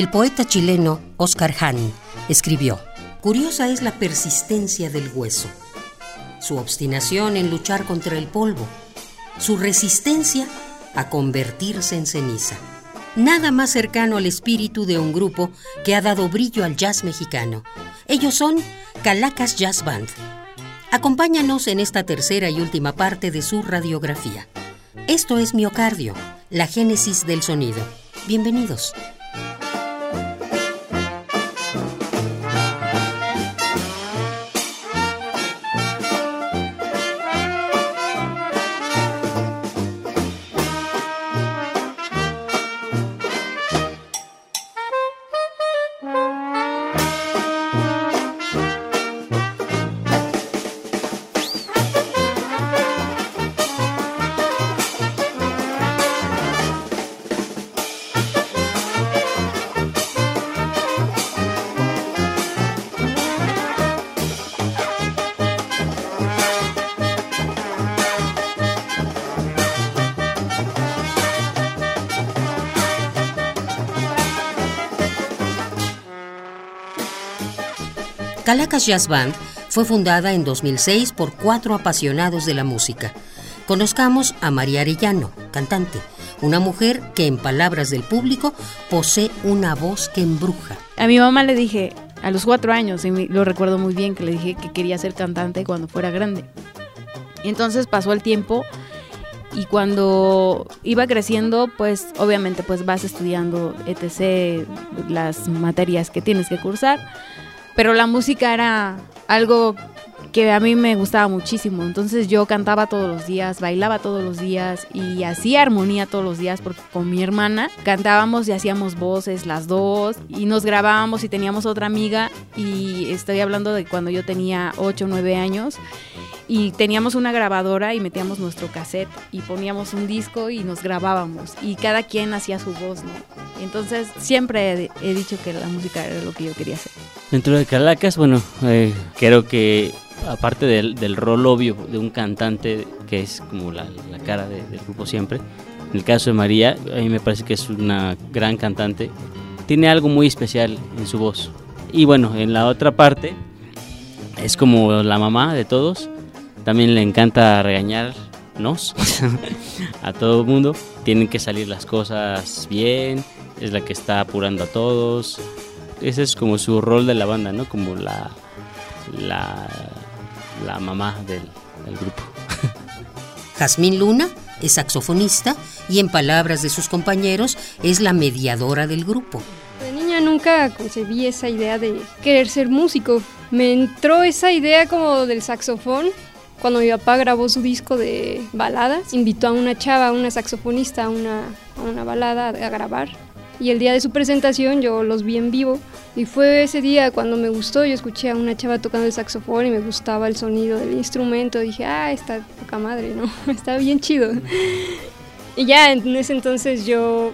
El poeta chileno Oscar Hahn escribió, Curiosa es la persistencia del hueso, su obstinación en luchar contra el polvo, su resistencia a convertirse en ceniza. Nada más cercano al espíritu de un grupo que ha dado brillo al jazz mexicano. Ellos son Calacas Jazz Band. Acompáñanos en esta tercera y última parte de su radiografía. Esto es Miocardio, la génesis del sonido. Bienvenidos. Calacas Jazz Band fue fundada en 2006 por cuatro apasionados de la música. Conozcamos a María Arellano, cantante, una mujer que en palabras del público posee una voz que embruja. A mi mamá le dije, a los cuatro años, y lo recuerdo muy bien, que le dije que quería ser cantante cuando fuera grande. Entonces pasó el tiempo y cuando iba creciendo, pues obviamente pues vas estudiando etc. las materias que tienes que cursar pero la música era algo que a mí me gustaba muchísimo. Entonces yo cantaba todos los días, bailaba todos los días y hacía armonía todos los días porque con mi hermana cantábamos y hacíamos voces las dos y nos grabábamos y teníamos otra amiga y estoy hablando de cuando yo tenía 8 o 9 años y teníamos una grabadora y metíamos nuestro cassette y poníamos un disco y nos grabábamos y cada quien hacía su voz, ¿no? Entonces siempre he, dicho que la música era lo que yo quería hacer. Dentro de Calacas, bueno, eh, creo que aparte del, del, rol obvio de un cantante que es como la, cara del grupo siempre, en el caso de María, a mí me parece que es una gran cantante, tiene algo muy especial en su voz. Y bueno, en la otra parte, es como la mamá de todos, también le encanta regañarnos a todo el mundo, tienen que salir las cosas bien, es la que está apurando a todos, ese es como su rol de la banda, ¿no? Como la, la la mamá del, grupo. Jazmín Luna es saxofonista y en palabras de sus compañeros es la mediadora del grupo. De niña nunca concebí esa idea de querer ser músico. Me entró esa idea como del saxofón cuando mi papá grabó su disco de baladas. Invitó a una chava, una saxofonista, a una, a una balada a grabar y el día de su presentación yo los vi en vivo y fue ese día cuando me gustó, yo escuché a una chava tocando el saxofón y me gustaba el sonido del instrumento, dije, ah, está poca madre, ¿no? está bien chido. Y ya en ese entonces yo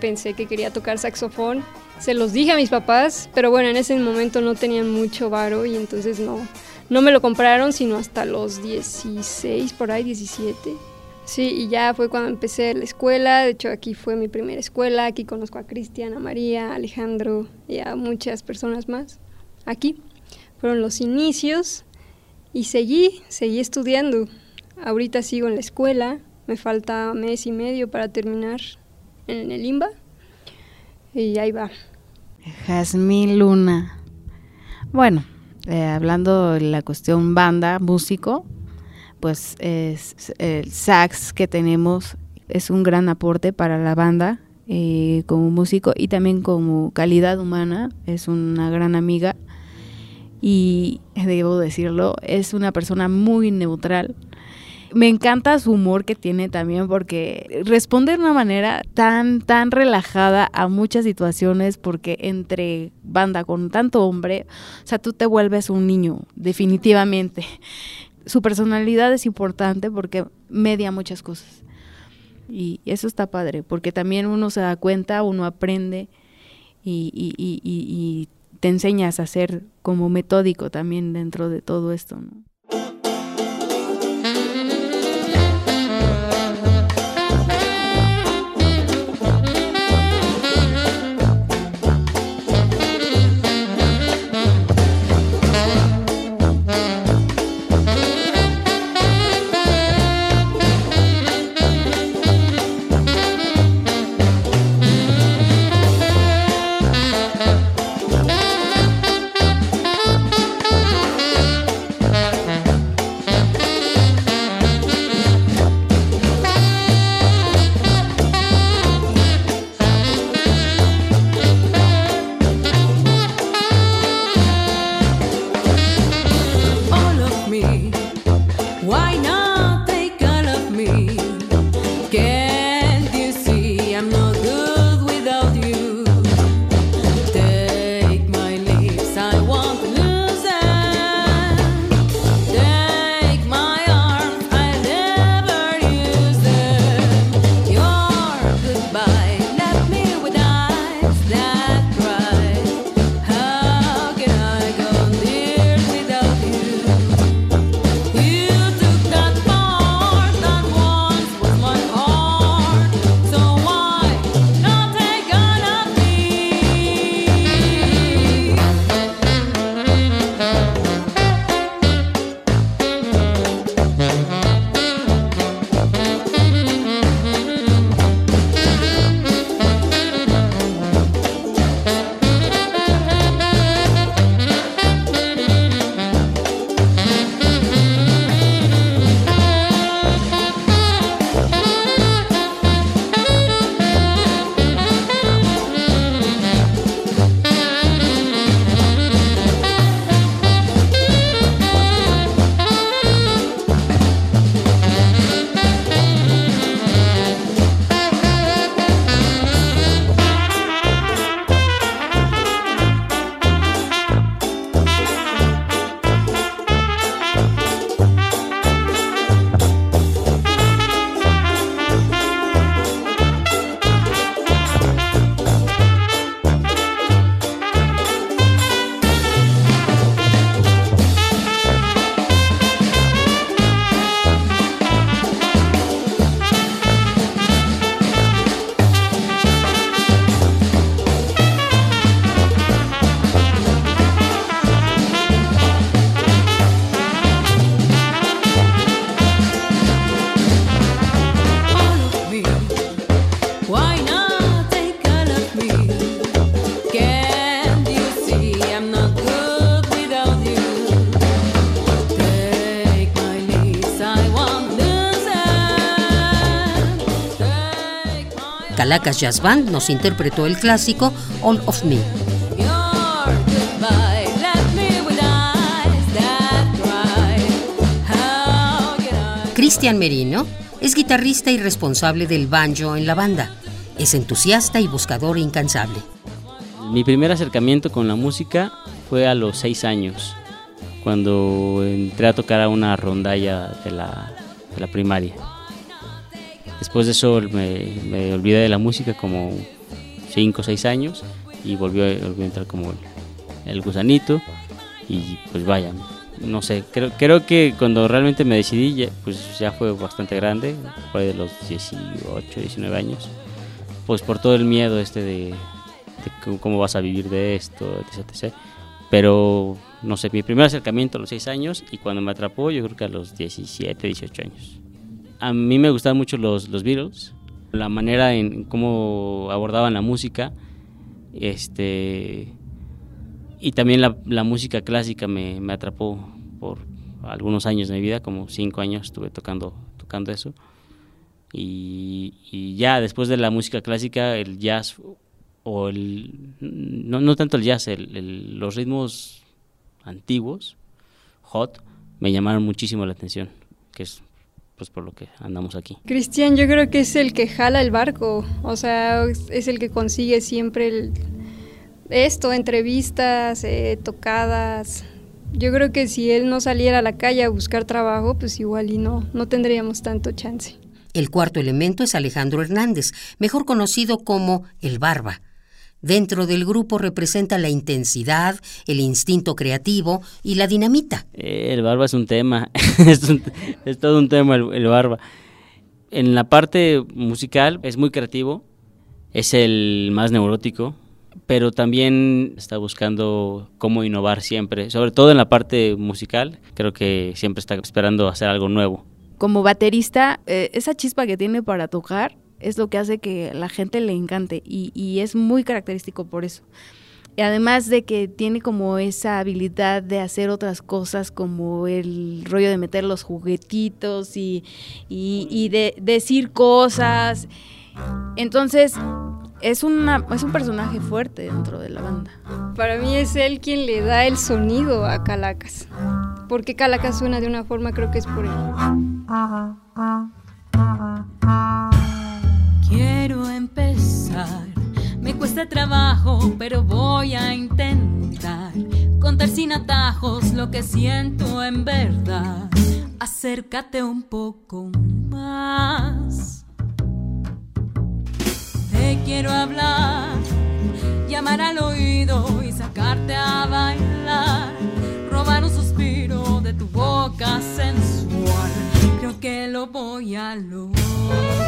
pensé que quería tocar saxofón, se los dije a mis papás, pero bueno, en ese momento no tenían mucho varo y entonces no, no me lo compraron sino hasta los 16, por ahí 17. Sí, y ya fue cuando empecé la escuela, de hecho aquí fue mi primera escuela, aquí conozco a Cristian, a María, a Alejandro y a muchas personas más. Aquí fueron los inicios y seguí, seguí estudiando. Ahorita sigo en la escuela, me falta mes y medio para terminar en el IMBA y ahí va. Jazmín Luna. Bueno, eh, hablando de la cuestión banda, músico, pues es, el sax que tenemos es un gran aporte para la banda eh, como músico y también como calidad humana, es una gran amiga y debo decirlo, es una persona muy neutral Me encanta su humor que tiene también porque responde de una manera tan, tan relajada a muchas situaciones porque entre banda con tanto hombre, o sea, tú te vuelves un niño, definitivamente. Su personalidad es importante porque media muchas cosas. Y eso está padre, porque también uno se da cuenta, uno aprende y, y, y, y te enseñas a ser como metódico también dentro de todo esto. ¿no? Calacas Jazz Band nos interpretó el clásico All of Me. Cristian Merino es guitarrista y responsable del banjo en la banda. Es entusiasta y buscador incansable. Mi primer acercamiento con la música fue a los seis años, cuando entré a tocar a una rondalla de la, de la primaria. Después de eso me, olvidé de la música como 5 o 6 años y volvió, volvió, a entrar como el, gusanito y pues vaya, no sé, creo, creo que cuando realmente me decidí ya, pues ya fue bastante grande, fue de los 18, 19 años, pues por todo el miedo este de, cómo vas a vivir de esto, etc, Pero no sé, mi primer acercamiento a los 6 años y cuando me atrapó yo creo que a los 17, 18 años. A mí me gustaban mucho los, los Beatles, la manera en cómo abordaban la música, este, y también la, la música clásica me, me, atrapó por algunos años de mi vida, como cinco años estuve tocando, tocando eso. Y, y ya después de la música clásica, el jazz, o el, no, no tanto el jazz, el, los ritmos antiguos, hot, me llamaron muchísimo la atención, que es pues por lo que andamos aquí. Cristian, yo creo que es el que jala el barco, o sea, es el que consigue siempre esto, entrevistas, eh, tocadas. Yo creo que si él no saliera a la calle a buscar trabajo, pues igual y no, no tendríamos tanto chance. El cuarto elemento es Alejandro Hernández, mejor conocido como el Barba. Dentro del grupo representa la intensidad, el instinto creativo y la dinamita. Eh, el barba es un tema, es, todo un tema el, barba. En la parte musical es muy creativo, es el más neurótico, pero también está buscando cómo innovar siempre, sobre todo en la parte musical, creo que siempre está esperando hacer algo nuevo. Como baterista, eh, esa chispa que tiene para tocar es lo que hace que la gente le encante y, es muy característico por eso. Y además de que tiene como esa habilidad de hacer otras cosas como el rollo de meter los juguetitos y, y de decir cosas. Entonces, es, una, es un personaje fuerte dentro de la banda. Para mí es él quien le da el sonido a Calacas. Porque Calacas suena de una forma, creo que es por él. Trabajo, pero voy a intentar contar sin atajos lo que siento en verdad. Acércate un poco más. Te quiero hablar, llamar al oído y sacarte a bailar, robar un suspiro de tu boca sensual. Creo que lo voy a lograr.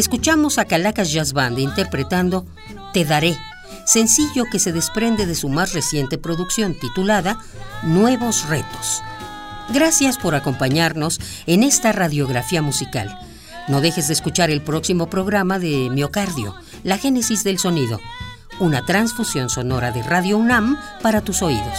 Escuchamos a Calacas Jazz Band interpretando Te Daré, sencillo que se desprende de su más reciente producción titulada Nuevos Retos. Gracias por acompañarnos en esta radiografía musical. No dejes de escuchar el próximo programa de Miocardio, La Génesis del Sonido, una transfusión sonora de Radio UNAM para tus oídos.